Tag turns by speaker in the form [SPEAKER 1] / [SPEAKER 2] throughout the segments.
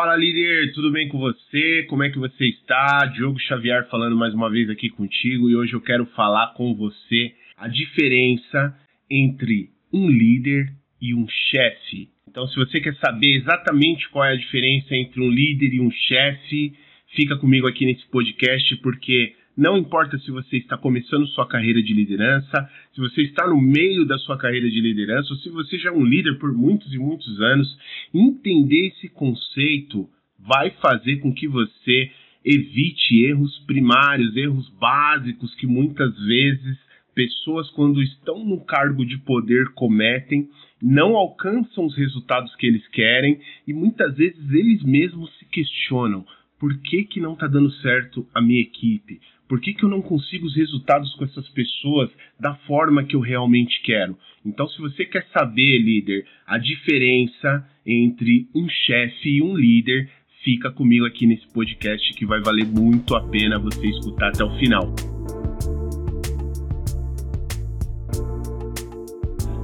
[SPEAKER 1] Fala líder, tudo bem com você? Como é que você está? Diogo Xavier falando mais uma vez aqui contigo e hoje eu quero falar com você a diferença entre um líder e um chefe. Então, se você quer saber exatamente qual é a diferença entre um líder e um chefe, fica comigo aqui nesse podcast porque não importa se você está começando sua carreira de liderança, se você está no meio da sua carreira de liderança, ou se você já é um líder por muitos e muitos anos, entender esse conceito vai fazer com que você evite erros primários, erros básicos que muitas vezes pessoas, quando estão no cargo de poder, cometem, não alcançam os resultados que eles querem e muitas vezes eles mesmos se questionam: por que, que não está dando certo a minha equipe? Por que, que eu não consigo os resultados com essas pessoas da forma que eu realmente quero? Então, se você quer saber, líder, a diferença entre um chefe e um líder, fica comigo aqui nesse podcast que vai valer muito a pena você escutar até o final.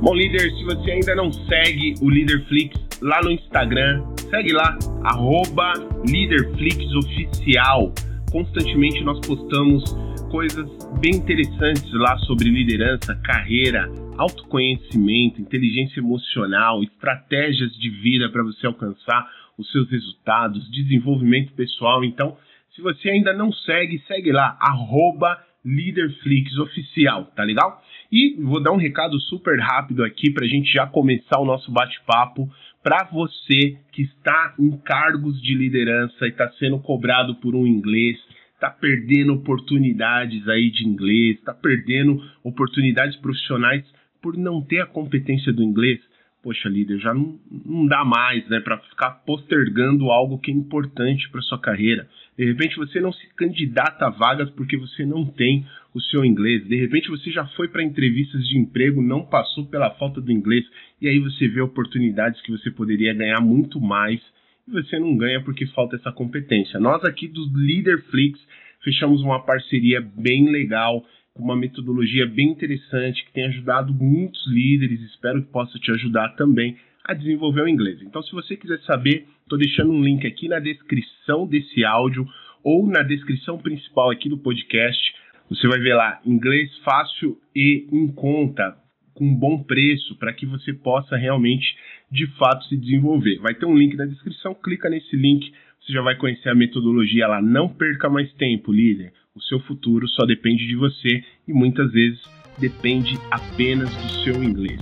[SPEAKER 1] Bom, líder, se você ainda não segue o Leaderflix lá no Instagram, segue lá, arroba LeaderFlixOficial constantemente nós postamos coisas bem interessantes lá sobre liderança, carreira, autoconhecimento, inteligência emocional, estratégias de vida para você alcançar os seus resultados, desenvolvimento pessoal. Então, se você ainda não segue, segue lá, arroba LeaderFlixOficial, tá legal? E vou dar um recado super rápido aqui para a gente já começar o nosso bate-papo para você que está em cargos de liderança e está sendo cobrado por um inglês, está perdendo oportunidades aí de inglês, está perdendo oportunidades profissionais por não ter a competência do inglês. Poxa, líder, já não, não dá mais, né, para ficar postergando algo que é importante para sua carreira. De repente você não se candidata a vagas porque você não tem o seu inglês. De repente você já foi para entrevistas de emprego, não passou pela falta do inglês, e aí você vê oportunidades que você poderia ganhar muito mais e você não ganha porque falta essa competência. Nós aqui dos Leaderflix fechamos uma parceria bem legal, com uma metodologia bem interessante que tem ajudado muitos líderes, espero que possa te ajudar também a desenvolver o inglês. Então, se você quiser saber, estou deixando um link aqui na descrição desse áudio ou na descrição principal aqui do podcast. Você vai ver lá inglês fácil e em conta, com bom preço, para que você possa realmente, de fato, se desenvolver. Vai ter um link na descrição, clica nesse link, você já vai conhecer a metodologia lá. Não perca mais tempo, líder. O seu futuro só depende de você e muitas vezes depende apenas do seu inglês.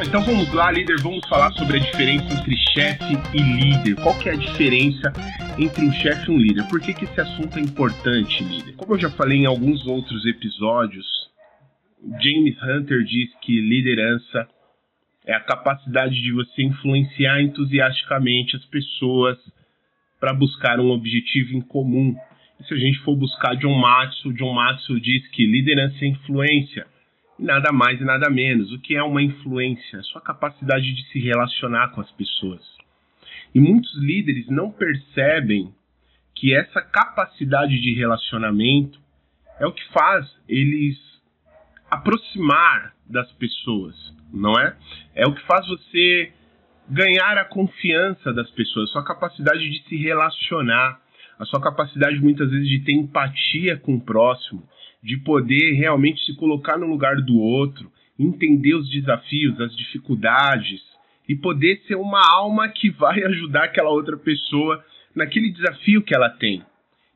[SPEAKER 1] Então vamos lá, líder, vamos falar sobre a diferença entre chefe e líder. Qual que é a diferença entre um chefe e um líder? Por que, que esse assunto é importante, líder? Como eu já falei em alguns outros episódios, James Hunter diz que liderança é a capacidade de você influenciar entusiasticamente as pessoas para buscar um objetivo em comum. E se a gente for buscar John Maxwell, John Maxwell diz que liderança é influência nada mais e nada menos. O que é uma influência? A sua capacidade de se relacionar com as pessoas. E muitos líderes não percebem que essa capacidade de relacionamento é o que faz eles aproximar das pessoas, não é? É o que faz você ganhar a confiança das pessoas, sua capacidade de se relacionar, a sua capacidade muitas vezes de ter empatia com o próximo, de poder realmente se colocar no lugar do outro, entender os desafios, as dificuldades e poder ser uma alma que vai ajudar aquela outra pessoa naquele desafio que ela tem.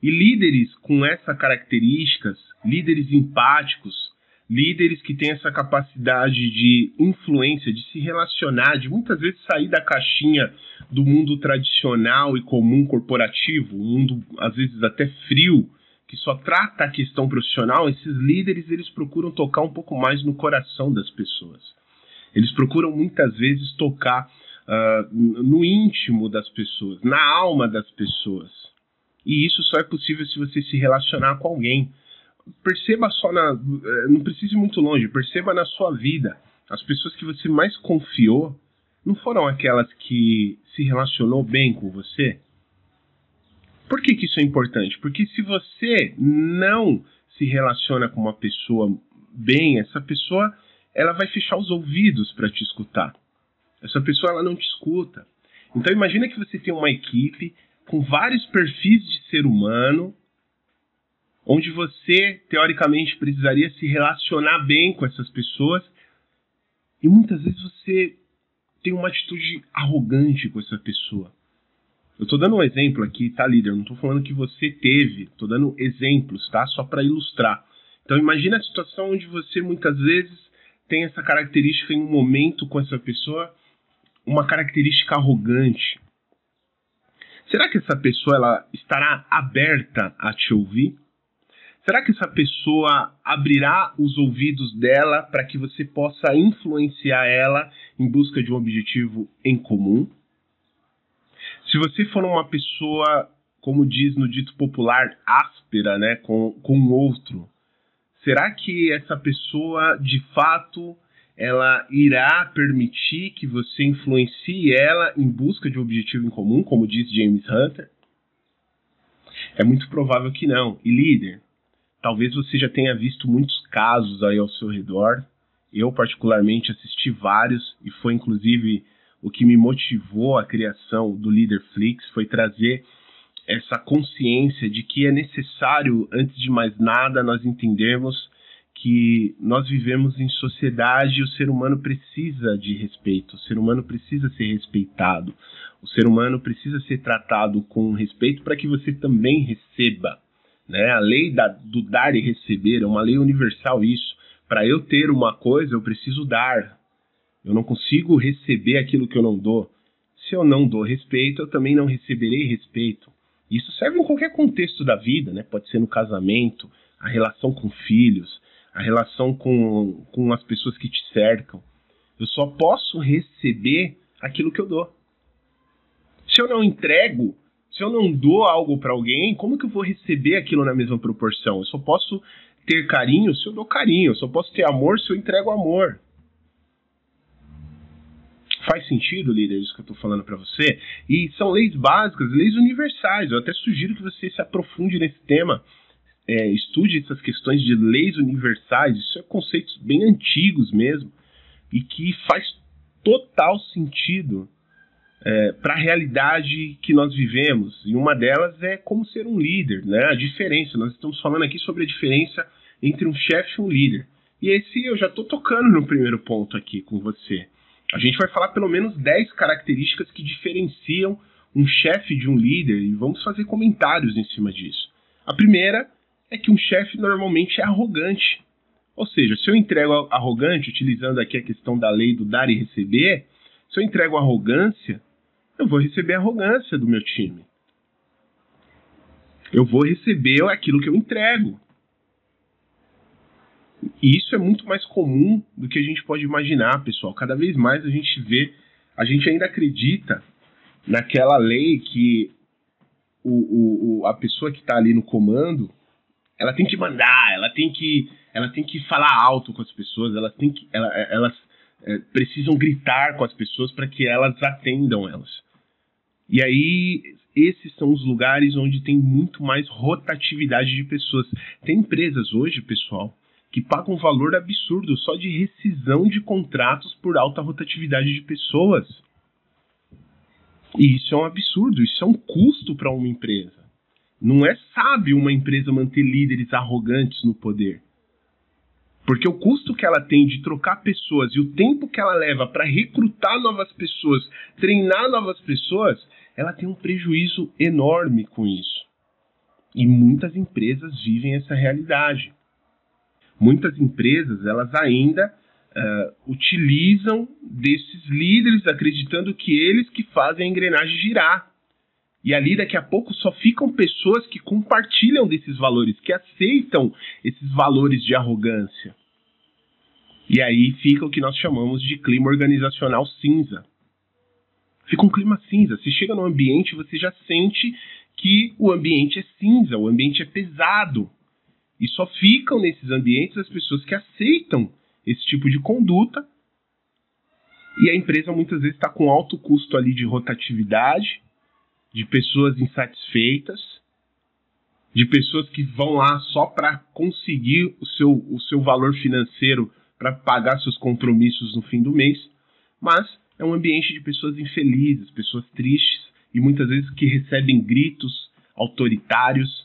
[SPEAKER 1] E líderes com essas características, líderes empáticos, líderes que têm essa capacidade de influência, de se relacionar, de muitas vezes sair da caixinha do mundo tradicional e comum corporativo, um mundo às vezes até frio, que só trata a questão profissional, esses líderes eles procuram tocar um pouco mais no coração das pessoas. Eles procuram muitas vezes tocar uh, no íntimo das pessoas, na alma das pessoas. E isso só é possível se você se relacionar com alguém. Perceba só na. Eh, não precise ir muito longe, perceba na sua vida. As pessoas que você mais confiou não foram aquelas que se relacionou bem com você? Por que, que isso é importante? Porque se você não se relaciona com uma pessoa bem, essa pessoa ela vai fechar os ouvidos para te escutar. Essa pessoa ela não te escuta. Então imagina que você tem uma equipe com vários perfis de ser humano, onde você teoricamente precisaria se relacionar bem com essas pessoas, e muitas vezes você tem uma atitude arrogante com essa pessoa. Eu estou dando um exemplo aqui, tá, líder? Não estou falando que você teve, estou dando exemplos, tá? Só para ilustrar. Então imagina a situação onde você muitas vezes tem essa característica em um momento com essa pessoa, uma característica arrogante. Será que essa pessoa ela estará aberta a te ouvir? Será que essa pessoa abrirá os ouvidos dela para que você possa influenciar ela em busca de um objetivo em comum? Se você for uma pessoa, como diz no dito popular, áspera, né, com, com outro, será que essa pessoa, de fato, ela irá permitir que você influencie ela em busca de um objetivo em comum, como diz James Hunter? É muito provável que não. E líder, talvez você já tenha visto muitos casos aí ao seu redor. Eu, particularmente, assisti vários e foi inclusive o que me motivou a criação do Leaderflix foi trazer essa consciência de que é necessário, antes de mais nada, nós entendermos que nós vivemos em sociedade e o ser humano precisa de respeito, o ser humano precisa ser respeitado, o ser humano precisa ser tratado com respeito para que você também receba. Né? A lei da, do dar e receber é uma lei universal, isso. Para eu ter uma coisa, eu preciso dar. Eu não consigo receber aquilo que eu não dou. Se eu não dou respeito, eu também não receberei respeito. Isso serve em qualquer contexto da vida, né? Pode ser no casamento, a relação com filhos, a relação com, com as pessoas que te cercam. Eu só posso receber aquilo que eu dou. Se eu não entrego, se eu não dou algo para alguém, como que eu vou receber aquilo na mesma proporção? Eu só posso ter carinho se eu dou carinho, eu só posso ter amor se eu entrego amor. Faz sentido, líder, isso que eu estou falando para você? E são leis básicas, leis universais. Eu até sugiro que você se aprofunde nesse tema, é, estude essas questões de leis universais. Isso é conceitos bem antigos mesmo e que faz total sentido é, para a realidade que nós vivemos. E uma delas é como ser um líder, né? A diferença. Nós estamos falando aqui sobre a diferença entre um chefe e um líder. E esse eu já estou tocando no primeiro ponto aqui com você. A gente vai falar pelo menos 10 características que diferenciam um chefe de um líder e vamos fazer comentários em cima disso. A primeira é que um chefe normalmente é arrogante. Ou seja, se eu entrego arrogante, utilizando aqui a questão da lei do dar e receber, se eu entrego arrogância, eu vou receber arrogância do meu time. Eu vou receber aquilo que eu entrego. E isso é muito mais comum do que a gente pode imaginar, pessoal. Cada vez mais a gente vê, a gente ainda acredita naquela lei que o, o, a pessoa que está ali no comando, ela tem que mandar, ela tem que, ela tem que falar alto com as pessoas, elas, tem que, ela, elas é, precisam gritar com as pessoas para que elas atendam elas. E aí, esses são os lugares onde tem muito mais rotatividade de pessoas. Tem empresas hoje, pessoal, que pagam um valor absurdo só de rescisão de contratos por alta rotatividade de pessoas. E isso é um absurdo, isso é um custo para uma empresa. Não é sábio uma empresa manter líderes arrogantes no poder. Porque o custo que ela tem de trocar pessoas e o tempo que ela leva para recrutar novas pessoas, treinar novas pessoas, ela tem um prejuízo enorme com isso. E muitas empresas vivem essa realidade muitas empresas elas ainda uh, utilizam desses líderes, acreditando que eles que fazem a engrenagem girar. E ali daqui a pouco só ficam pessoas que compartilham desses valores, que aceitam esses valores de arrogância. E aí fica o que nós chamamos de clima organizacional cinza. Fica um clima cinza. Você chega no ambiente, você já sente que o ambiente é cinza, o ambiente é pesado. E só ficam nesses ambientes as pessoas que aceitam esse tipo de conduta. E a empresa muitas vezes está com alto custo ali de rotatividade, de pessoas insatisfeitas. de pessoas que vão lá só para conseguir o seu, o seu valor financeiro para pagar seus compromissos no fim do mês, mas é um ambiente de pessoas infelizes, pessoas tristes e muitas vezes que recebem gritos autoritários,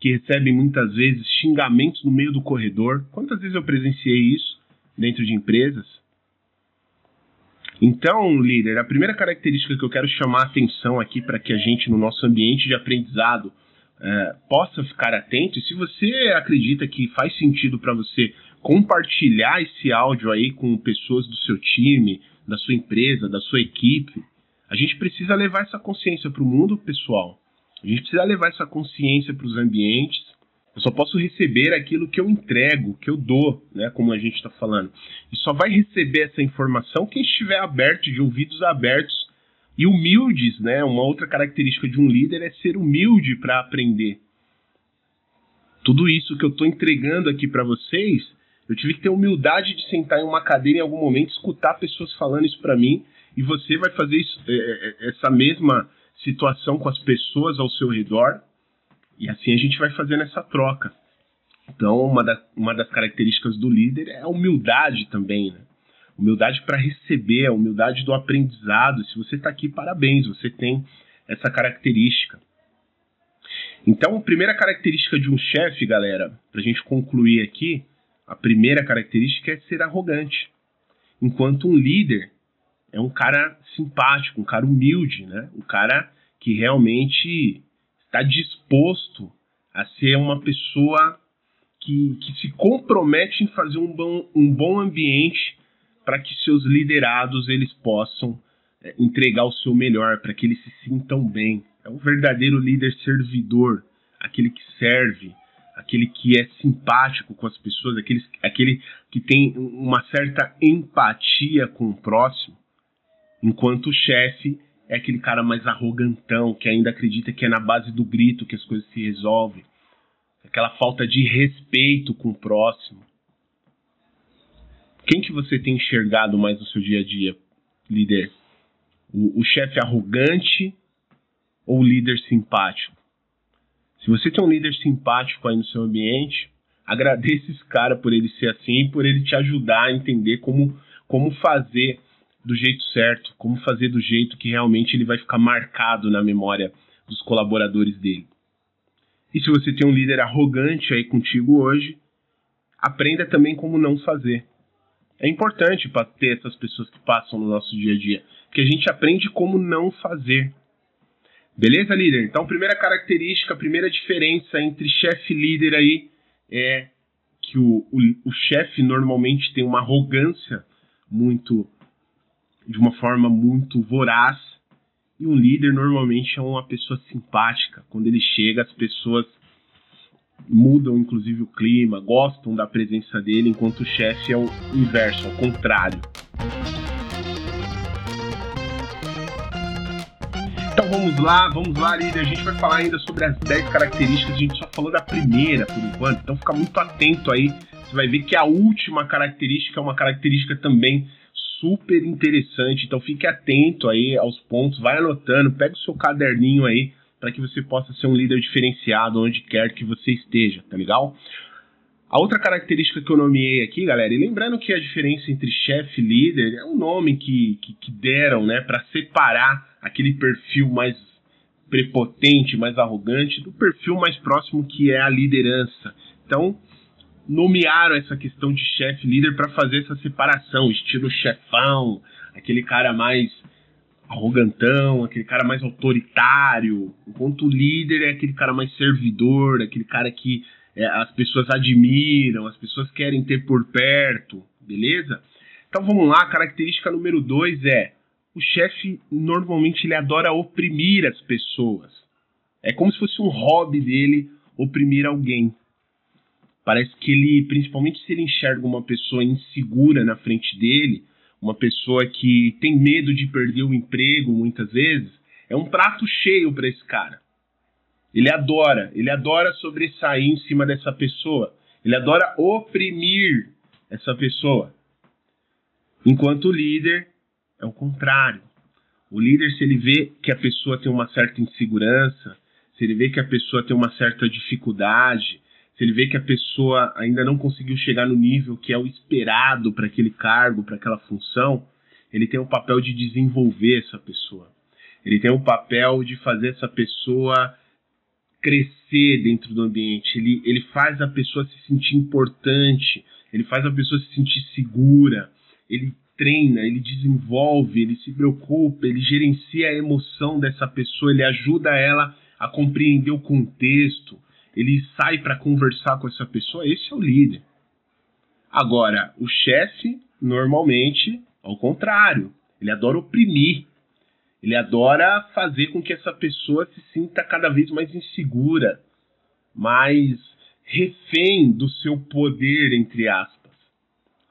[SPEAKER 1] que recebem muitas vezes xingamentos no meio do corredor. Quantas vezes eu presenciei isso dentro de empresas? Então, líder, a primeira característica que eu quero chamar a atenção aqui para que a gente, no nosso ambiente de aprendizado, é, possa ficar atento. E se você acredita que faz sentido para você compartilhar esse áudio aí com pessoas do seu time, da sua empresa, da sua equipe, a gente precisa levar essa consciência para o mundo, pessoal. A gente precisa levar essa consciência para os ambientes. Eu só posso receber aquilo que eu entrego, que eu dou, né? Como a gente está falando. E só vai receber essa informação quem estiver aberto, de ouvidos abertos e humildes, né? Uma outra característica de um líder é ser humilde para aprender. Tudo isso que eu estou entregando aqui para vocês, eu tive que ter humildade de sentar em uma cadeira em algum momento, escutar pessoas falando isso para mim, e você vai fazer isso, é, é, essa mesma situação com as pessoas ao seu redor, e assim a gente vai fazendo essa troca. Então, uma, da, uma das características do líder é a humildade também, né? Humildade para receber, a humildade do aprendizado. Se você está aqui, parabéns, você tem essa característica. Então, a primeira característica de um chefe, galera, para a gente concluir aqui, a primeira característica é ser arrogante. Enquanto um líder é um cara simpático, um cara humilde, né? Um cara que realmente está disposto a ser uma pessoa que, que se compromete em fazer um bom, um bom ambiente para que seus liderados eles possam é, entregar o seu melhor, para que eles se sintam bem. É um verdadeiro líder servidor, aquele que serve, aquele que é simpático com as pessoas, aquele, aquele que tem uma certa empatia com o próximo. Enquanto o chefe é aquele cara mais arrogantão, que ainda acredita que é na base do grito que as coisas se resolvem. Aquela falta de respeito com o próximo. Quem que você tem enxergado mais no seu dia a dia, líder? O, o chefe arrogante ou o líder simpático? Se você tem um líder simpático aí no seu ambiente, agradeça esse cara por ele ser assim, por ele te ajudar a entender como, como fazer do jeito certo, como fazer do jeito que realmente ele vai ficar marcado na memória dos colaboradores dele. E se você tem um líder arrogante aí contigo hoje, aprenda também como não fazer. É importante para ter essas pessoas que passam no nosso dia a dia, que a gente aprende como não fazer. Beleza, líder? Então, primeira característica, primeira diferença entre chefe e líder aí é que o, o, o chefe normalmente tem uma arrogância muito de uma forma muito voraz. E um líder normalmente é uma pessoa simpática. Quando ele chega, as pessoas mudam inclusive o clima, gostam da presença dele, enquanto o chefe é o inverso, ao contrário. Então vamos lá, vamos lá, líder. A gente vai falar ainda sobre as 10 características. A gente só falou da primeira por enquanto, então fica muito atento aí. Você vai ver que a última característica é uma característica também super interessante. Então fique atento aí aos pontos, vai anotando, pega o seu caderninho aí para que você possa ser um líder diferenciado onde quer que você esteja, tá legal? A outra característica que eu nomeei aqui, galera, e lembrando que a diferença entre chefe e líder é um nome que, que, que deram, né, para separar aquele perfil mais prepotente, mais arrogante, do perfil mais próximo que é a liderança. Então, nomearam essa questão de chefe líder para fazer essa separação, estilo chefão, aquele cara mais arrogantão, aquele cara mais autoritário, enquanto o líder é aquele cara mais servidor, aquele cara que é, as pessoas admiram, as pessoas querem ter por perto, beleza? Então vamos lá, característica número dois é o chefe normalmente ele adora oprimir as pessoas. É como se fosse um hobby dele oprimir alguém. Parece que ele, principalmente se ele enxerga uma pessoa insegura na frente dele, uma pessoa que tem medo de perder o emprego muitas vezes, é um prato cheio para esse cara. Ele adora, ele adora sobressair em cima dessa pessoa. Ele adora oprimir essa pessoa. Enquanto o líder é o contrário. O líder, se ele vê que a pessoa tem uma certa insegurança, se ele vê que a pessoa tem uma certa dificuldade, se ele vê que a pessoa ainda não conseguiu chegar no nível que é o esperado para aquele cargo, para aquela função, ele tem o papel de desenvolver essa pessoa. Ele tem o papel de fazer essa pessoa crescer dentro do ambiente. Ele, ele faz a pessoa se sentir importante, ele faz a pessoa se sentir segura, ele treina, ele desenvolve, ele se preocupa, ele gerencia a emoção dessa pessoa, ele ajuda ela a compreender o contexto, ele sai para conversar com essa pessoa. Esse é o líder. Agora, o chefe, normalmente, ao contrário, ele adora oprimir. Ele adora fazer com que essa pessoa se sinta cada vez mais insegura, mais refém do seu poder, entre aspas.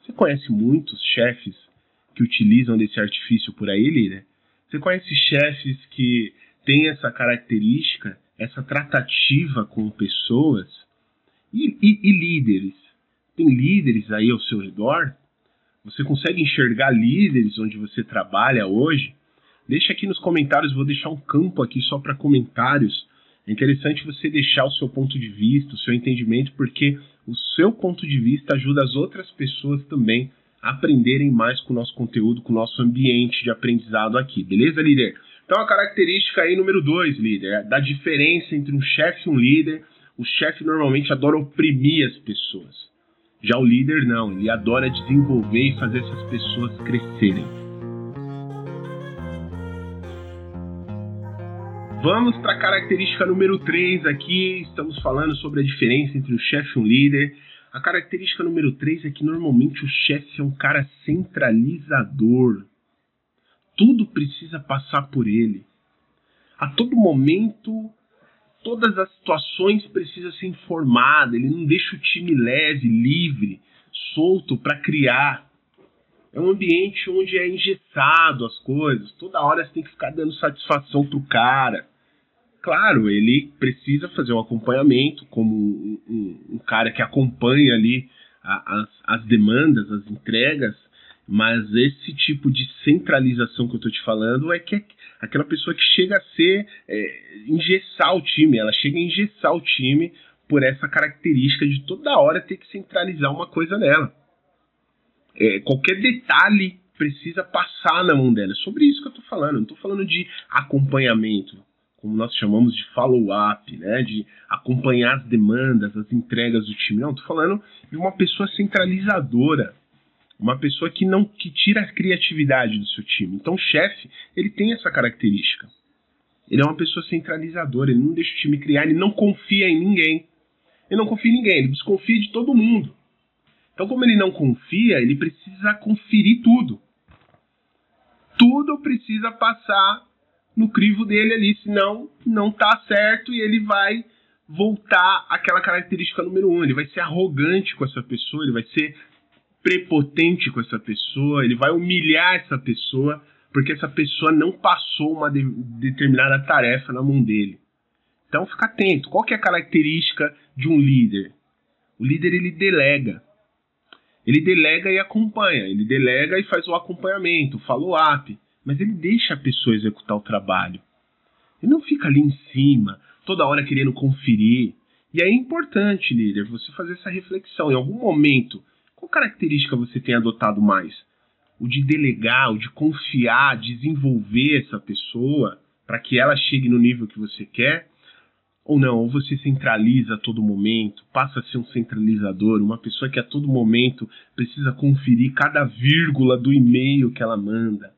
[SPEAKER 1] Você conhece muitos chefes que utilizam desse artifício por aí, líder? Você conhece chefes que têm essa característica, essa tratativa com pessoas? E, e, e líderes? Tem líderes aí ao seu redor? Você consegue enxergar líderes onde você trabalha hoje? Deixa aqui nos comentários, vou deixar um campo aqui só para comentários. É interessante você deixar o seu ponto de vista, o seu entendimento, porque o seu ponto de vista ajuda as outras pessoas também a aprenderem mais com o nosso conteúdo, com o nosso ambiente de aprendizado aqui, beleza, líder? Então a característica aí número dois, líder, é da diferença entre um chefe e um líder. O chefe normalmente adora oprimir as pessoas. Já o líder não, ele adora desenvolver e fazer essas pessoas crescerem. Vamos para a característica número 3 aqui. Estamos falando sobre a diferença entre um chefe e um líder. A característica número 3 é que normalmente o chefe é um cara centralizador. Tudo precisa passar por ele. A todo momento, todas as situações precisam ser informadas. Ele não deixa o time leve, livre, solto para criar. É um ambiente onde é engessado as coisas. Toda hora você tem que ficar dando satisfação pro cara claro, ele precisa fazer um acompanhamento como um, um, um cara que acompanha ali a, as, as demandas, as entregas, mas esse tipo de centralização que eu estou te falando é que é aquela pessoa que chega a ser é, engessar o time, ela chega a engessar o time por essa característica de toda hora ter que centralizar uma coisa nela. É, qualquer detalhe precisa passar na mão dela. É sobre isso que eu estou falando. Não estou falando de acompanhamento como nós chamamos de follow-up, né, de acompanhar as demandas, as entregas do time. Não, estou falando de uma pessoa centralizadora, uma pessoa que não que tira a criatividade do seu time. Então, o chefe, ele tem essa característica. Ele é uma pessoa centralizadora, ele não deixa o time criar, ele não confia em ninguém. Ele não confia em ninguém, ele desconfia de todo mundo. Então, como ele não confia, ele precisa conferir tudo. Tudo precisa passar no crivo dele ali, senão não tá certo e ele vai voltar àquela característica número um. Ele vai ser arrogante com essa pessoa, ele vai ser prepotente com essa pessoa, ele vai humilhar essa pessoa porque essa pessoa não passou uma de, determinada tarefa na mão dele. Então fica atento. Qual que é a característica de um líder? O líder ele delega. Ele delega e acompanha. Ele delega e faz o acompanhamento, o follow-up mas ele deixa a pessoa executar o trabalho. Ele não fica ali em cima, toda hora querendo conferir. E aí é importante, líder, você fazer essa reflexão. Em algum momento, qual característica você tem adotado mais? O de delegar, o de confiar, desenvolver essa pessoa para que ela chegue no nível que você quer? Ou não, ou você centraliza a todo momento, passa a ser um centralizador, uma pessoa que a todo momento precisa conferir cada vírgula do e-mail que ela manda.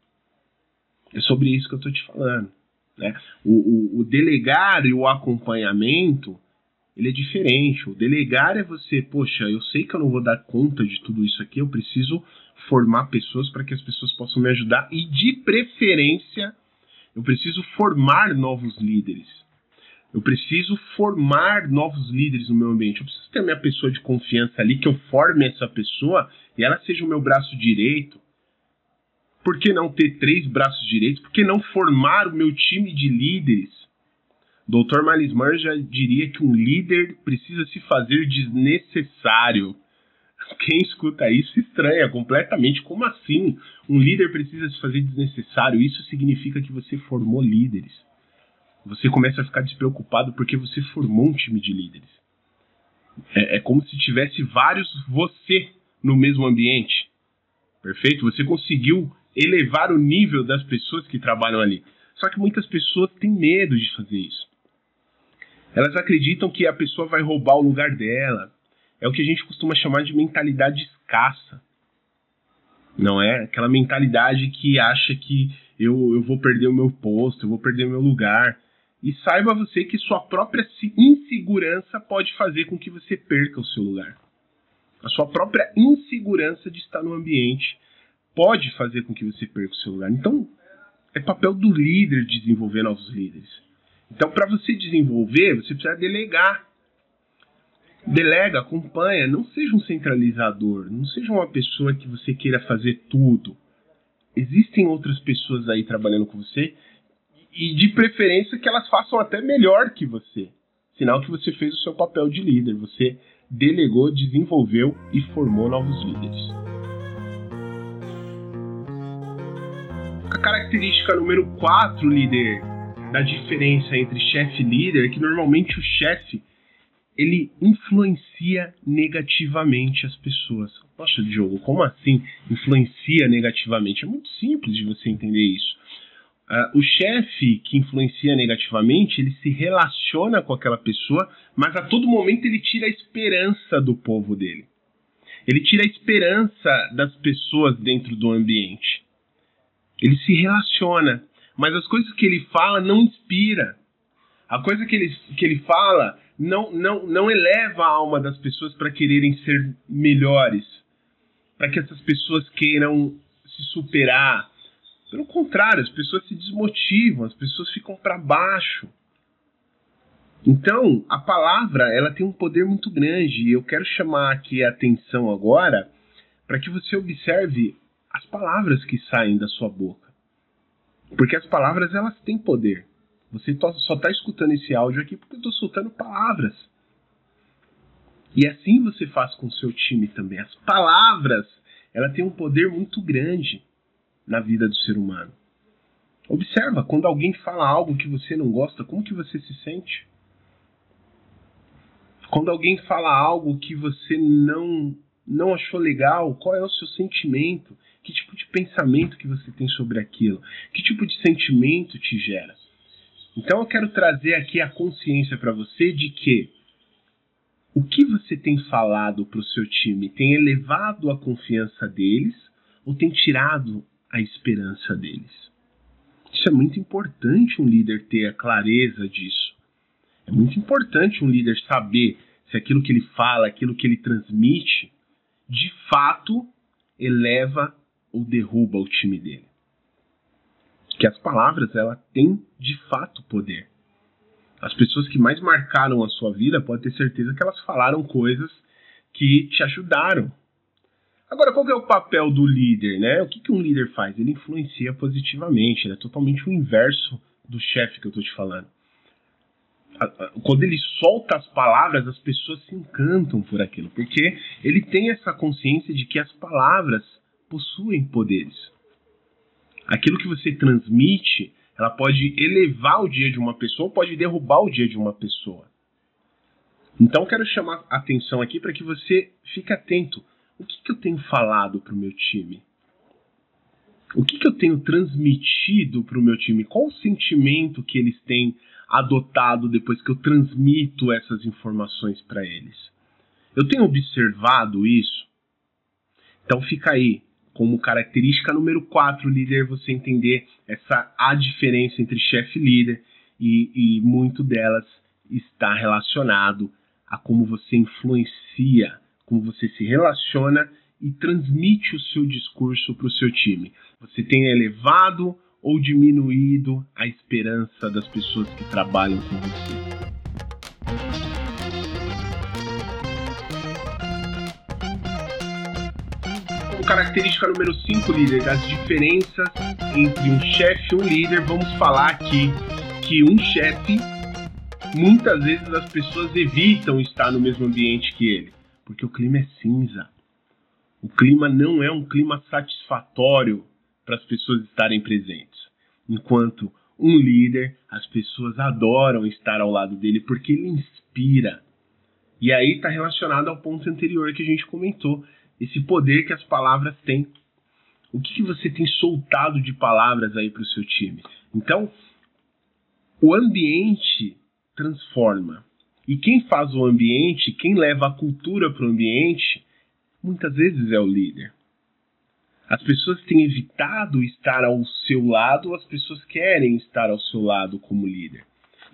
[SPEAKER 1] É sobre isso que eu estou te falando. Né? O, o, o, delegar e o acompanhamento, ele é diferente. O delegar é você, poxa, eu sei que eu não vou dar conta de tudo isso aqui, eu preciso formar pessoas para que as pessoas possam me ajudar e, de preferência, eu preciso formar novos líderes. Eu preciso formar novos líderes no meu ambiente. Eu preciso ter minha pessoa de confiança ali, que eu forme essa pessoa e ela seja o meu braço direito, por que não ter três braços direitos? Por que não formar o meu time de líderes? Dr. Malismar já diria que um líder precisa se fazer desnecessário. Quem escuta isso estranha completamente. Como assim? Um líder precisa se fazer desnecessário? Isso significa que você formou líderes. Você começa a ficar despreocupado porque você formou um time de líderes. É, é como se tivesse vários você no mesmo ambiente. Perfeito? Você conseguiu elevar o nível das pessoas que trabalham ali. Só que muitas pessoas têm medo de fazer isso. Elas acreditam que a pessoa vai roubar o lugar dela. É o que a gente costuma chamar de mentalidade escassa. Não é? Aquela mentalidade que acha que eu, eu vou perder o meu posto, eu vou perder o meu lugar. E saiba você que sua própria insegurança pode fazer com que você perca o seu lugar. A sua própria insegurança de estar no ambiente pode fazer com que você perca o seu lugar. Então, é papel do líder desenvolver novos líderes. Então, para você desenvolver, você precisa delegar. Delega, acompanha, não seja um centralizador, não seja uma pessoa que você queira fazer tudo. Existem outras pessoas aí trabalhando com você e de preferência que elas façam até melhor que você. Sinal que você fez o seu papel de líder, você delegou, desenvolveu e formou novos líderes. A característica número 4, líder, da diferença entre chefe e líder é que normalmente o chefe ele influencia negativamente as pessoas. Poxa, Diogo, como assim influencia negativamente? É muito simples de você entender isso. Uh, o chefe que influencia negativamente, ele se relaciona com aquela pessoa, mas a todo momento ele tira a esperança do povo dele. Ele tira a esperança das pessoas dentro do ambiente. Ele se relaciona, mas as coisas que ele fala não inspira. A coisa que ele, que ele fala não, não, não eleva a alma das pessoas para quererem ser melhores, para que essas pessoas queiram se superar, pelo contrário, as pessoas se desmotivam, as pessoas ficam para baixo. Então, a palavra, ela tem um poder muito grande e eu quero chamar aqui a atenção agora para que você observe as palavras que saem da sua boca. Porque as palavras, elas têm poder. Você só está escutando esse áudio aqui porque eu estou soltando palavras. E assim você faz com o seu time também. As palavras, ela tem um poder muito grande na vida do ser humano. Observa, quando alguém fala algo que você não gosta, como que você se sente? Quando alguém fala algo que você não não achou legal, qual é o seu sentimento? Que tipo de pensamento que você tem sobre aquilo? Que tipo de sentimento te gera? Então eu quero trazer aqui a consciência para você de que o que você tem falado para o seu time tem elevado a confiança deles ou tem tirado a esperança deles. Isso é muito importante um líder ter a clareza disso. É muito importante um líder saber se aquilo que ele fala, aquilo que ele transmite, de fato eleva ou derruba o time dele. Que as palavras ela têm de fato poder. As pessoas que mais marcaram a sua vida pode ter certeza que elas falaram coisas que te ajudaram, Agora, qual é o papel do líder, né? O que, que um líder faz? Ele influencia positivamente, ele é totalmente o inverso do chefe que eu estou te falando. Quando ele solta as palavras, as pessoas se encantam por aquilo, porque ele tem essa consciência de que as palavras possuem poderes. Aquilo que você transmite, ela pode elevar o dia de uma pessoa, pode derrubar o dia de uma pessoa. Então, quero chamar a atenção aqui para que você fique atento o que, que eu tenho falado para o meu time? O que, que eu tenho transmitido para o meu time? Qual o sentimento que eles têm adotado depois que eu transmito essas informações para eles? Eu tenho observado isso? Então fica aí, como característica número 4, líder, você entender essa a diferença entre chefe e líder, e, e muito delas está relacionado a como você influencia como você se relaciona e transmite o seu discurso para o seu time. Você tem elevado ou diminuído a esperança das pessoas que trabalham com você. Característica número 5, líder, das diferenças entre um chefe e um líder, vamos falar aqui que um chefe, muitas vezes as pessoas evitam estar no mesmo ambiente que ele porque o clima é cinza. O clima não é um clima satisfatório para as pessoas estarem presentes. Enquanto um líder, as pessoas adoram estar ao lado dele porque ele inspira. E aí está relacionado ao ponto anterior que a gente comentou, esse poder que as palavras têm. O que, que você tem soltado de palavras aí para o seu time? Então, o ambiente transforma. E quem faz o ambiente, quem leva a cultura para o ambiente, muitas vezes é o líder. As pessoas têm evitado estar ao seu lado, as pessoas querem estar ao seu lado como líder.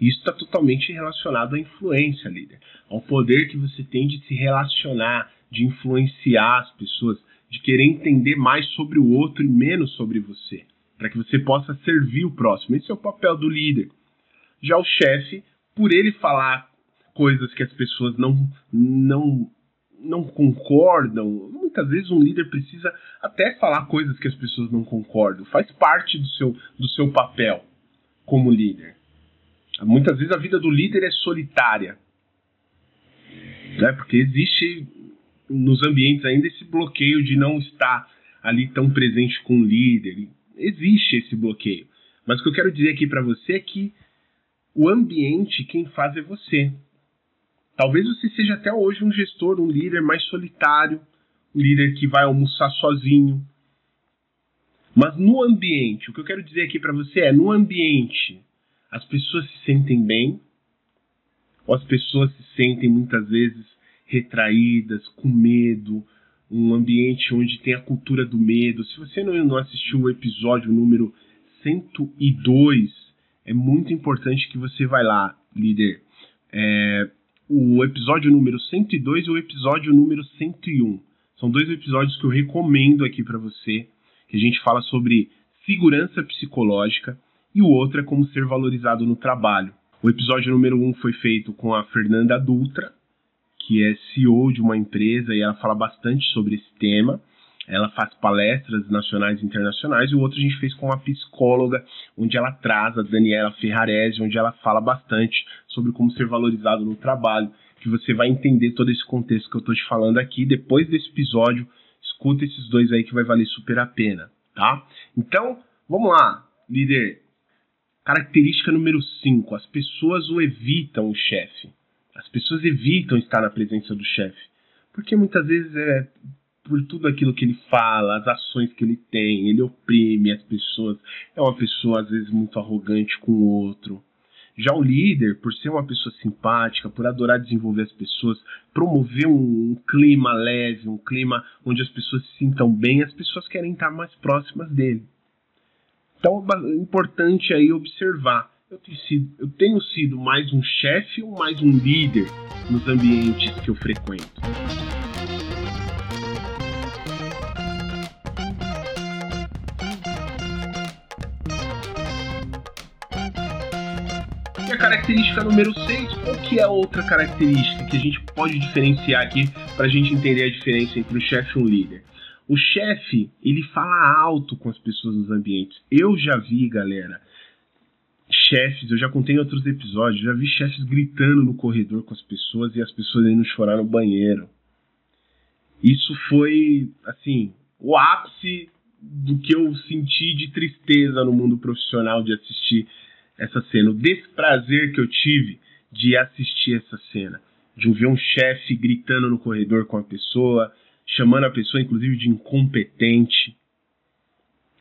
[SPEAKER 1] Isso está totalmente relacionado à influência, líder, ao poder que você tem de se relacionar, de influenciar as pessoas, de querer entender mais sobre o outro e menos sobre você, para que você possa servir o próximo. Esse é o papel do líder. Já o chefe, por ele falar coisas que as pessoas não não não concordam, muitas vezes um líder precisa até falar coisas que as pessoas não concordam. Faz parte do seu do seu papel como líder. Muitas vezes a vida do líder é solitária. Né? Porque existe nos ambientes ainda esse bloqueio de não estar ali tão presente com o líder. Existe esse bloqueio. Mas o que eu quero dizer aqui para você é que o ambiente quem faz é você. Talvez você seja até hoje um gestor, um líder mais solitário, um líder que vai almoçar sozinho. Mas no ambiente, o que eu quero dizer aqui para você é: no ambiente, as pessoas se sentem bem, ou as pessoas se sentem muitas vezes retraídas, com medo, um ambiente onde tem a cultura do medo. Se você não, assistiu o episódio número 102, é muito importante que você vá lá, líder. É, o episódio número 102 e o episódio número 101. São dois episódios que eu recomendo aqui para você, que a gente fala sobre segurança psicológica e o outro é como ser valorizado no trabalho. O episódio número 1 um foi feito com a Fernanda Dutra, que é CEO de uma empresa e ela fala bastante sobre esse tema. Ela faz palestras nacionais e internacionais, e o outro a gente fez com uma psicóloga, onde ela traz a Daniela Ferrarese, onde ela fala bastante sobre como ser valorizado no trabalho, que você vai entender todo esse contexto que eu estou te falando aqui. Depois desse episódio, escuta esses dois aí que vai valer super a pena, tá? Então, vamos lá, líder. Característica número 5: as pessoas o evitam, o chefe. As pessoas evitam estar na presença do chefe, porque muitas vezes é por tudo aquilo que ele fala, as ações que ele tem, ele oprime as pessoas, é uma pessoa às vezes muito arrogante com o outro. Já o líder, por ser uma pessoa simpática, por adorar desenvolver as pessoas, promover um, clima leve, um clima onde as pessoas se sintam bem, as pessoas querem estar mais próximas dele. Então é importante aí observar eu tenho sido, eu tenho sido mais um chefe ou mais um líder nos ambientes que eu frequento? E a característica número 6, qual que é a outra característica que a gente pode diferenciar aqui para a gente entender a diferença entre um chefe e um líder? O chefe, ele fala alto com as pessoas nos ambientes. Eu já vi, galera, chefes, eu já contei em outros episódios, já vi chefes gritando no corredor com as pessoas e as pessoas indo chorar no banheiro. Isso foi, assim, o ápice do que eu senti de tristeza no mundo profissional de assistir essa cena. O desprazer que eu tive de assistir essa cena. De ver um chefe gritando no corredor com a pessoa, chamando a pessoa, inclusive, de incompetente.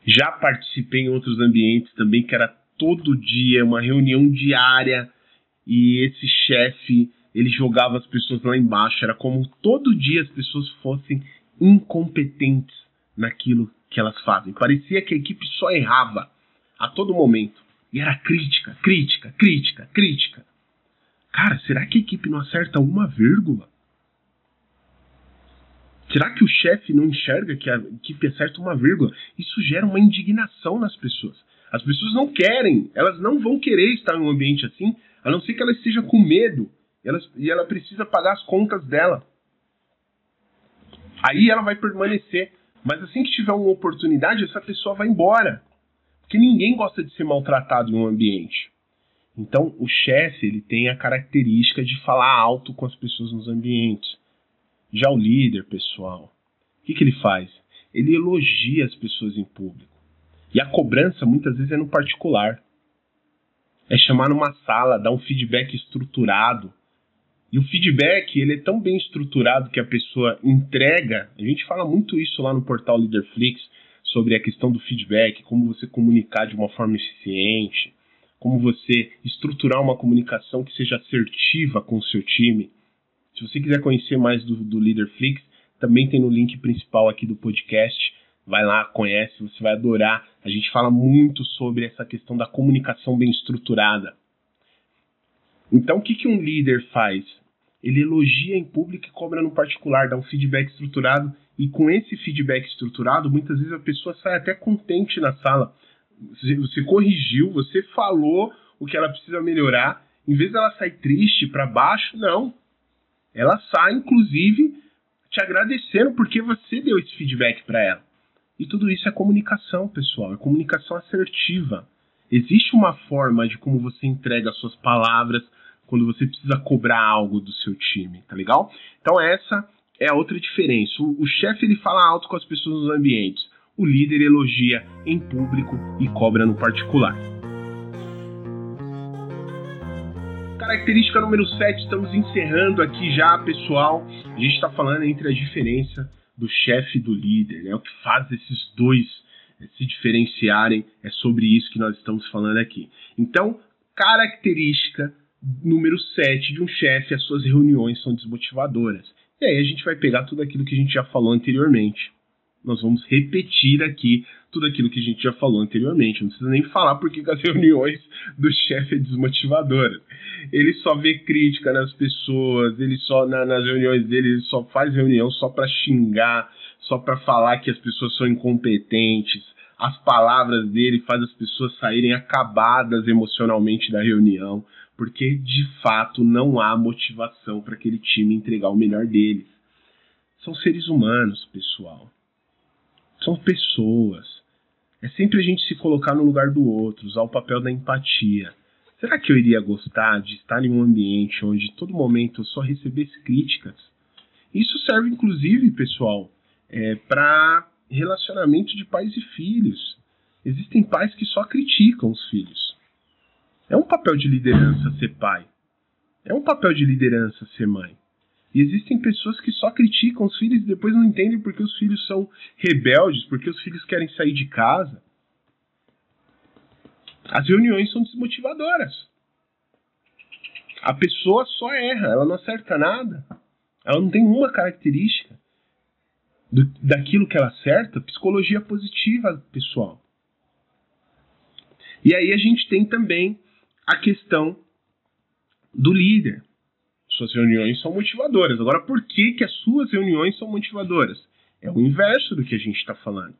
[SPEAKER 1] Já participei em outros ambientes também que era todo dia, uma reunião diária, e esse chefe ele jogava as pessoas lá embaixo. Era como todo dia as pessoas fossem incompetentes naquilo que elas fazem. Parecia que a equipe só errava a todo momento. E era crítica, crítica, crítica, crítica. Cara, será que a equipe não acerta uma vírgula? Será que o chefe não enxerga que a equipe acerta uma vírgula? Isso gera uma indignação nas pessoas. As pessoas não querem, elas não vão querer estar em um ambiente assim, a não ser que ela esteja com medo elas, e ela precisa pagar as contas dela. Aí ela vai permanecer. Mas assim que tiver uma oportunidade, essa pessoa vai embora. Porque ninguém gosta de ser maltratado em um ambiente. Então, o chefe ele tem a característica de falar alto com as pessoas nos ambientes. Já o líder, pessoal, o que, que ele faz? Ele elogia as pessoas em público. E a cobrança muitas vezes é no particular. é chamar numa sala, dar um feedback estruturado. E o feedback, ele é tão bem estruturado que a pessoa entrega. A gente fala muito isso lá no portal Leaderflix, sobre a questão do feedback, como você comunicar de uma forma eficiente, como você estruturar uma comunicação que seja assertiva com o seu time. Se você quiser conhecer mais do, do Leaderflix, também tem no link principal aqui do podcast. Vai lá, conhece, você vai adorar. A gente fala muito sobre essa questão da comunicação bem estruturada. Então, o que, que um líder faz? Ele elogia em público e cobra no particular, dá um feedback estruturado. E com esse feedback estruturado, muitas vezes a pessoa sai até contente na sala. Você corrigiu, você falou o que ela precisa melhorar. Em vez dela sair triste para baixo, não. Ela sai, inclusive, te agradecendo porque você deu esse feedback para ela. E tudo isso é comunicação, pessoal, é comunicação assertiva. Existe uma forma de como você entrega as suas palavras quando você precisa cobrar algo do seu time, tá legal? Então essa é a outra diferença. O, o chefe ele fala alto com as pessoas nos ambientes. O líder elogia em público e cobra no particular. Característica número 7, estamos encerrando aqui já, pessoal. A gente está falando entre a diferença do chefe e do líder, né? O que faz esses dois eh, se diferenciarem é sobre isso que nós estamos falando aqui. Então, característica número 7 de um chefe, as suas reuniões são desmotivadoras. E aí a gente vai pegar tudo aquilo que a gente já falou anteriormente nós vamos repetir aqui tudo aquilo que a gente já falou anteriormente. Não precisa nem falar porque as reuniões do chefe é desmotivadoras. Ele só vê crítica nas pessoas, ele só na, nas reuniões dele ele só faz reunião só para xingar, só para falar que as pessoas são incompetentes. As palavras dele faz as pessoas saírem acabadas emocionalmente da reunião, porque de fato não há motivação para aquele time entregar o melhor deles. São seres humanos, pessoal são pessoas. É sempre a gente se colocar no lugar do outro, usar o papel da empatia. Será que eu iria gostar de estar em um ambiente onde todo momento eu só recebesse críticas? Isso serve, inclusive, pessoal, é, para relacionamento de pais e filhos. Existem pais que só criticam os filhos. É um papel de liderança ser pai. É um papel de liderança ser mãe. E existem pessoas que só criticam os filhos e depois não entendem porque os filhos são rebeldes, porque os filhos querem sair de casa. As reuniões são desmotivadoras. A pessoa só erra, ela não acerta nada. Ela não tem uma característica do, daquilo que ela acerta. Psicologia positiva, pessoal. E aí a gente tem também a questão do líder. Suas reuniões são motivadoras. Agora, por que, que as suas reuniões são motivadoras? É o inverso do que a gente está falando.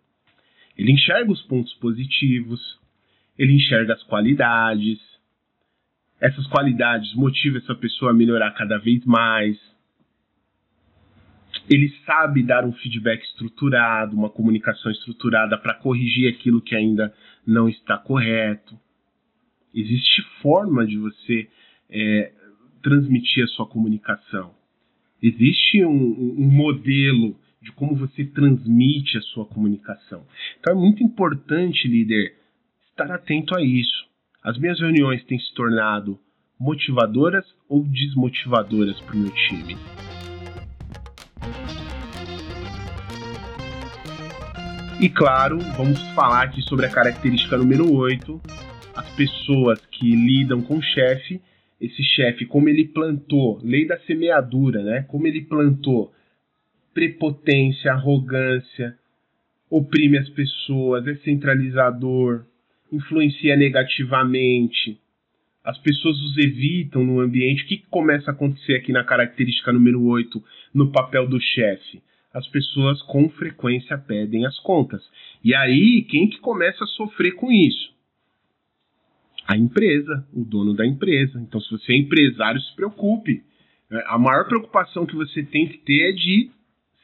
[SPEAKER 1] Ele enxerga os pontos positivos, ele enxerga as qualidades. Essas qualidades motivam essa pessoa a melhorar cada vez mais. Ele sabe dar um feedback estruturado, uma comunicação estruturada para corrigir aquilo que ainda não está correto. Existe forma de você é, transmitir a sua comunicação. Existe um, um modelo de como você transmite a sua comunicação. Então é muito importante, líder, estar atento a isso. As minhas reuniões têm se tornado motivadoras ou desmotivadoras para o meu time? E claro, vamos falar aqui sobre a característica número 8, as pessoas que lidam com o chefe esse chefe, como ele plantou, lei da semeadura, né? Como ele plantou prepotência, arrogância, oprime as pessoas, é centralizador, influencia negativamente. As pessoas os evitam no ambiente. O que começa a acontecer aqui na característica número 8, no papel do chefe? As pessoas com frequência pedem as contas. E aí, quem que começa a sofrer com isso? A empresa, o dono da empresa. Então, se você é empresário, se preocupe. É, a maior preocupação que você tem que ter é de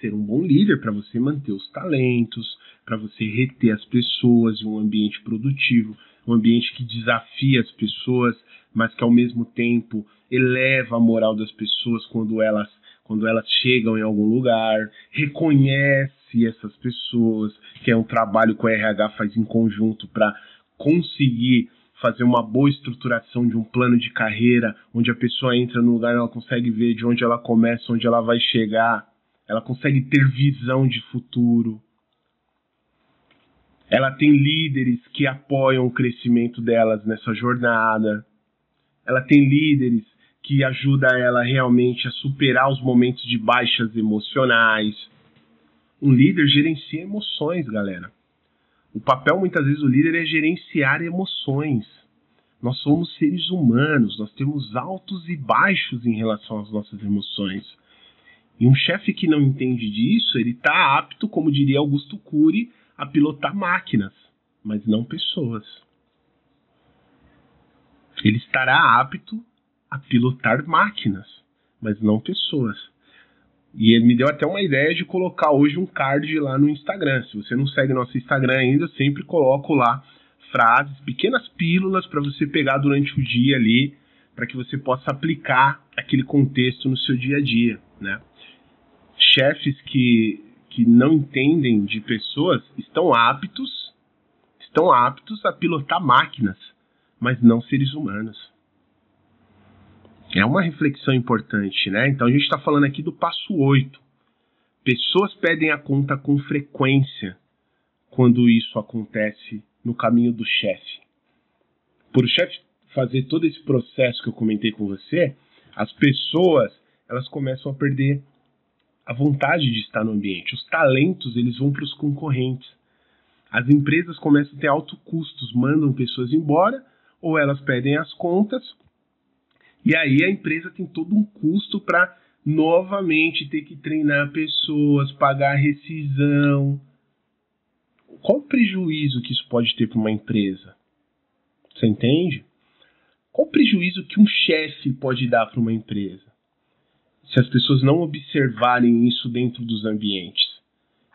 [SPEAKER 1] ser um bom líder para você manter os talentos, para você reter as pessoas em um ambiente produtivo, um ambiente que desafia as pessoas, mas que ao mesmo tempo eleva a moral das pessoas quando elas quando elas chegam em algum lugar, reconhece essas pessoas, que é um trabalho que o RH faz em conjunto para conseguir fazer uma boa estruturação de um plano de carreira, onde a pessoa entra no lugar, ela consegue ver de onde ela começa, onde ela vai chegar, ela consegue ter visão de futuro. Ela tem líderes que apoiam o crescimento delas nessa jornada. Ela tem líderes que ajudam ela realmente a superar os momentos de baixas emocionais. Um líder gerencia emoções, galera. O papel muitas vezes do líder é gerenciar emoções. Nós somos seres humanos, nós temos altos e baixos em relação às nossas emoções. E um chefe que não entende disso, ele está apto, como diria Augusto Cury, a pilotar máquinas, mas não pessoas. Ele estará apto a pilotar máquinas, mas não pessoas. E ele me deu até uma ideia de colocar hoje um card lá no Instagram. Se você não segue nosso Instagram ainda, eu sempre coloco lá frases, pequenas pílulas para você pegar durante o dia ali, para que você possa aplicar aquele contexto no seu dia a dia, né? Chefes que, que não entendem de pessoas estão aptos, estão aptos a pilotar máquinas, mas não seres humanos. É uma reflexão importante, né? Então a gente está falando aqui do passo 8. Pessoas pedem a conta com frequência quando isso acontece no caminho do chefe. Por o chefe fazer todo esse processo que eu comentei com você, as pessoas elas começam a perder a vontade de estar no ambiente. Os talentos eles vão para os concorrentes. As empresas começam a ter alto custos, mandam pessoas embora ou elas pedem as contas e aí a empresa tem todo um custo para novamente ter que treinar pessoas, pagar rescisão. Qual o prejuízo que isso pode ter para uma empresa? Você entende? Qual o prejuízo que um chefe pode dar para uma empresa? Se as pessoas não observarem isso dentro dos ambientes.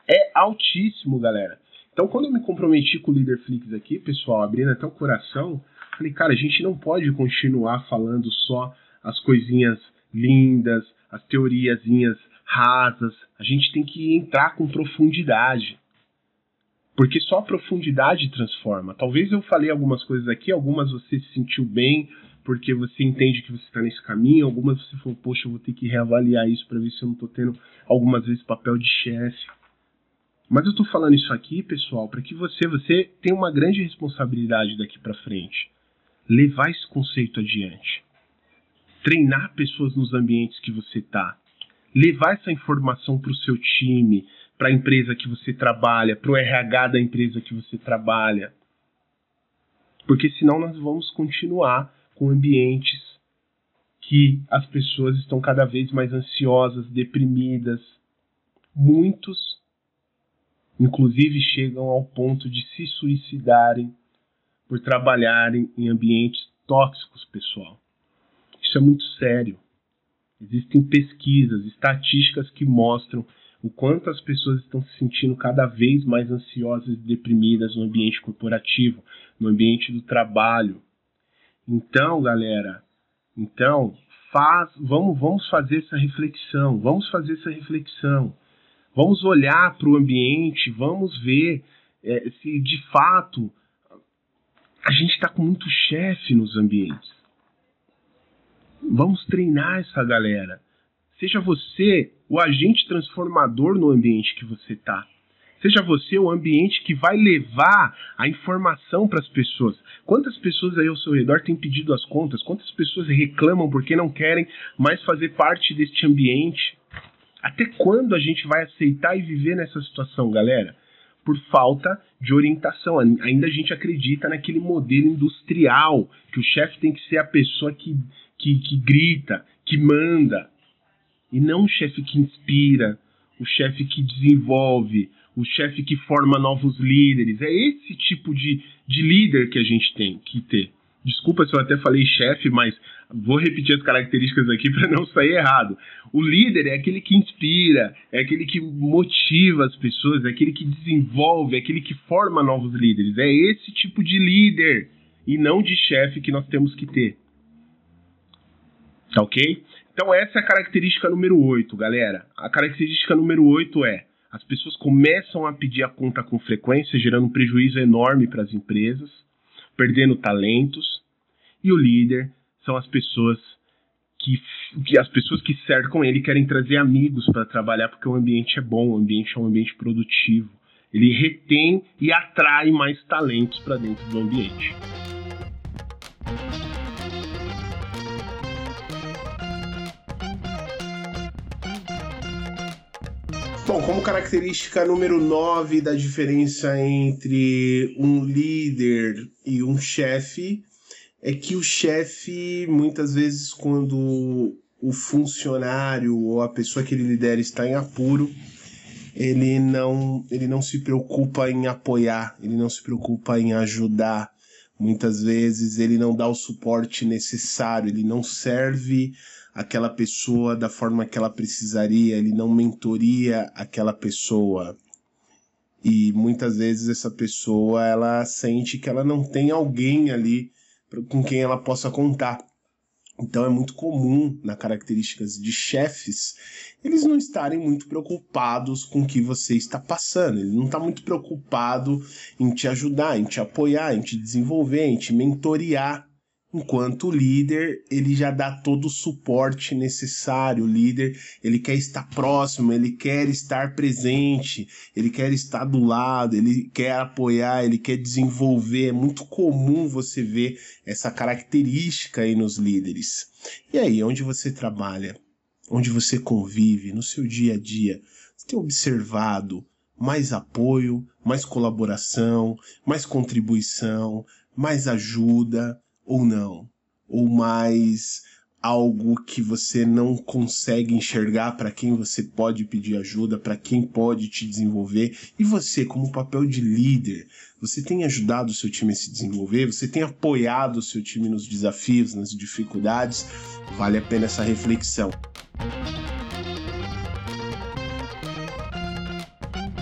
[SPEAKER 1] É altíssimo, galera. Então, quando eu me comprometi com o Líder Flix aqui, pessoal, abrindo até o coração, Falei, cara, a gente não pode continuar falando só as coisinhas lindas, as teoriazinhas rasas. A gente tem que entrar com profundidade. Porque só a profundidade transforma. Talvez eu falei algumas coisas aqui, algumas você se sentiu bem, porque você entende que você está nesse caminho, algumas você falou, poxa, eu vou ter que reavaliar isso para ver se eu não estou tendo algumas vezes papel de chefe. Mas eu estou falando isso aqui, pessoal, para que você, você tenha uma grande responsabilidade daqui para frente levar esse conceito adiante. Treinar pessoas nos ambientes que você está. Levar essa informação para o seu time, para a empresa que você trabalha, para o RH da empresa que você trabalha. Porque senão nós vamos continuar com ambientes que as pessoas estão cada vez mais ansiosas, deprimidas. Muitos, inclusive, chegam ao ponto de se suicidarem por trabalharem em ambientes tóxicos, pessoal. Isso é muito sério. Existem pesquisas, estatísticas que mostram o quanto as pessoas estão se sentindo cada vez mais ansiosas e deprimidas no ambiente corporativo, no ambiente do trabalho. Então, galera, então faz, vamos, vamos fazer essa reflexão, vamos fazer essa reflexão, vamos olhar para o ambiente, vamos ver é, se de fato a gente está com muito chefe nos ambientes. Vamos treinar essa galera. Seja você o agente transformador no ambiente que você está. Seja você o ambiente que vai levar a informação para as pessoas. Quantas pessoas aí ao seu redor têm pedido as contas? Quantas pessoas reclamam porque não querem mais fazer parte deste ambiente? Até quando a gente vai aceitar e viver nessa situação, galera? Por falta de orientação. Ainda a gente acredita naquele modelo industrial, que o chefe tem que ser a pessoa que, que, que grita, que manda, e não o chefe que inspira, o chefe que desenvolve, o chefe que forma novos líderes. É esse tipo de, de líder que a gente tem que ter. Desculpa se eu até falei chefe, mas vou repetir as características aqui para não sair errado. O líder é aquele que inspira, é aquele que motiva as pessoas, é aquele que desenvolve, é aquele que forma novos líderes. É esse tipo de líder e não de chefe que nós temos que ter. Tá ok? Então, essa é a característica número 8, galera. A característica número 8 é: as pessoas começam a pedir a conta com frequência, gerando um prejuízo enorme para as empresas perdendo talentos. E o líder são as pessoas que, que as pessoas que cercam ele querem trazer amigos para trabalhar porque o ambiente é bom, o ambiente é um ambiente produtivo. Ele retém e atrai mais talentos para dentro do ambiente. Bom, como característica número 9 da diferença entre um líder e um chefe, é que o chefe, muitas vezes, quando o funcionário ou a pessoa que ele lidera está em apuro, ele não, ele não se preocupa em apoiar, ele não se preocupa em ajudar. Muitas vezes ele não dá o suporte necessário, ele não serve aquela pessoa da forma que ela precisaria, ele não mentoria aquela pessoa. E muitas vezes essa pessoa ela sente que ela não tem alguém ali com quem ela possa contar. Então é muito comum na características de chefes eles não estarem muito preocupados com o que você está passando. Ele não está muito preocupado em te ajudar, em te apoiar, em te desenvolver, em te mentorear. Enquanto líder, ele já dá todo o suporte necessário. O líder, ele quer estar próximo, ele quer estar presente, ele quer estar do lado, ele quer apoiar, ele quer desenvolver. É muito comum você ver essa característica aí nos líderes. E aí, onde você trabalha? Onde você convive, no seu dia a dia? Você tem observado mais apoio, mais colaboração, mais contribuição, mais ajuda? Ou não, ou mais algo que você não consegue enxergar para quem você pode pedir ajuda, para quem pode te desenvolver. E você, como papel de líder, você tem ajudado o seu time a se desenvolver, você tem apoiado o seu time nos desafios, nas dificuldades. Vale a pena essa reflexão.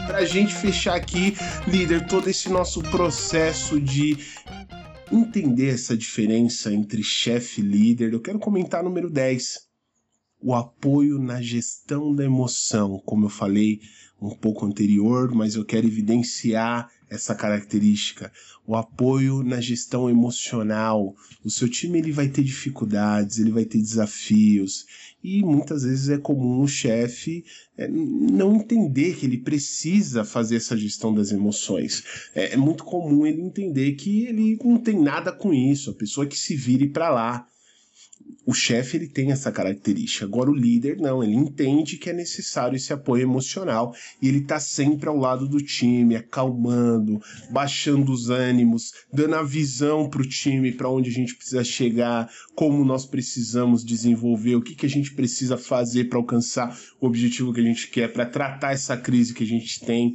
[SPEAKER 1] Para a gente fechar aqui, líder, todo esse nosso processo de entender essa diferença entre chefe e líder, eu quero comentar número 10. O apoio na gestão da emoção, como eu falei um pouco anterior, mas eu quero evidenciar essa característica, o apoio na gestão emocional. O seu time ele vai ter dificuldades, ele vai ter desafios e muitas vezes é comum o chefe é, não entender que ele precisa fazer essa gestão das emoções. É, é muito comum ele entender que ele não tem nada com isso, a pessoa que se vire para lá o chefe ele tem essa característica. Agora o líder não, ele entende que é necessário esse apoio emocional e ele está sempre ao lado do time, acalmando, baixando os ânimos, dando a visão para o time, para onde a gente precisa chegar, como nós precisamos desenvolver, o que, que a gente precisa fazer para alcançar o objetivo que a gente quer, para tratar essa crise que a gente tem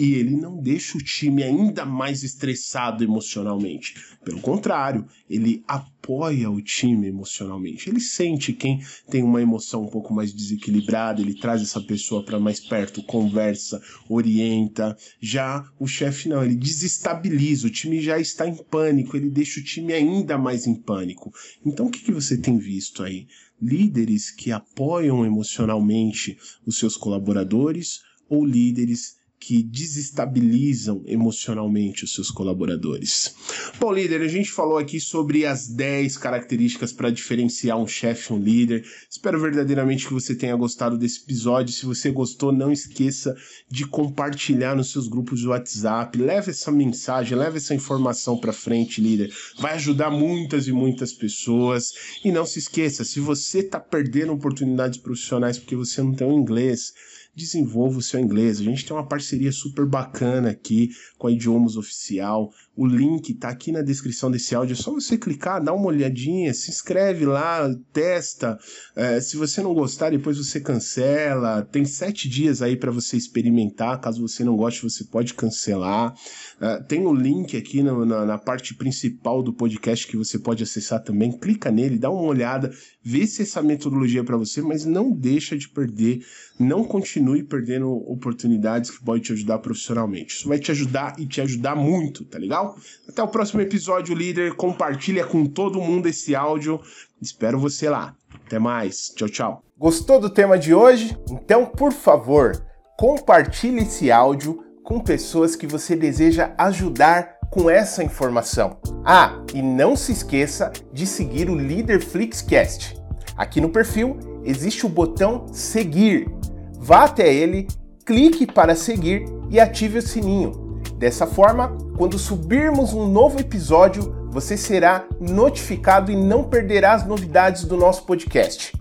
[SPEAKER 1] e ele não deixa o time ainda mais estressado emocionalmente. Pelo contrário, ele apoia o time emocionalmente. Ele sente quem tem uma emoção um pouco mais desequilibrada, ele traz essa pessoa para mais perto, conversa, orienta. Já o chefe não, ele desestabiliza, o time já está em pânico, ele deixa o time ainda mais em pânico. Então o que, que você tem visto aí? Líderes que apoiam emocionalmente os seus colaboradores ou líderes que desestabilizam emocionalmente os seus colaboradores. Bom, líder, a gente falou aqui sobre as 10 características para diferenciar um chefe e um líder. Espero verdadeiramente que você tenha gostado desse episódio. Se você gostou, não esqueça de compartilhar nos seus grupos de WhatsApp. Leve essa mensagem, leve essa informação para frente, líder. Vai ajudar muitas e muitas pessoas. E não se esqueça, se você está perdendo oportunidades profissionais porque você não tem o inglês, desenvolva o seu inglês. A gente tem uma parceria super bacana aqui com a Idiomas Oficial. O link está aqui na descrição desse áudio. É só você clicar, dá uma olhadinha, se inscreve lá, testa. É, se você não gostar, depois você cancela. Tem sete dias aí para você experimentar. Caso você não goste, você pode cancelar. É, tem o link aqui no, na, na parte principal do podcast que você pode acessar também. Clica nele, dá uma olhada, vê se essa metodologia é para você, mas não deixa de perder, não continue perdendo oportunidades que pode te ajudar profissionalmente. Isso vai te ajudar e te ajudar muito, tá legal? Até o próximo episódio, líder. Compartilha com todo mundo esse áudio. Espero você lá. Até mais. Tchau, tchau. Gostou do tema de hoje? Então, por favor, compartilhe esse áudio com pessoas que você deseja ajudar com essa informação.
[SPEAKER 2] Ah, e não se esqueça de seguir o Líder Flixcast. Aqui no perfil existe o botão seguir. Vá até ele, clique para seguir e ative o sininho. Dessa forma, quando subirmos um novo episódio, você será notificado e não perderá as novidades do nosso podcast.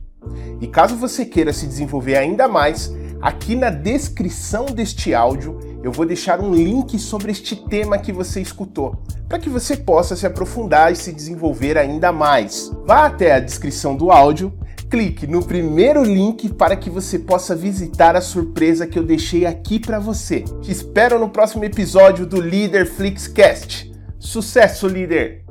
[SPEAKER 2] E caso você queira se desenvolver ainda mais, aqui na descrição deste áudio eu vou deixar um link sobre este tema que você escutou, para que você possa se aprofundar e se desenvolver ainda mais. Vá até a descrição do áudio, clique no primeiro link para que você possa visitar a surpresa que eu deixei aqui para você. Te espero no próximo episódio do Leader Flixcast. Sucesso, líder!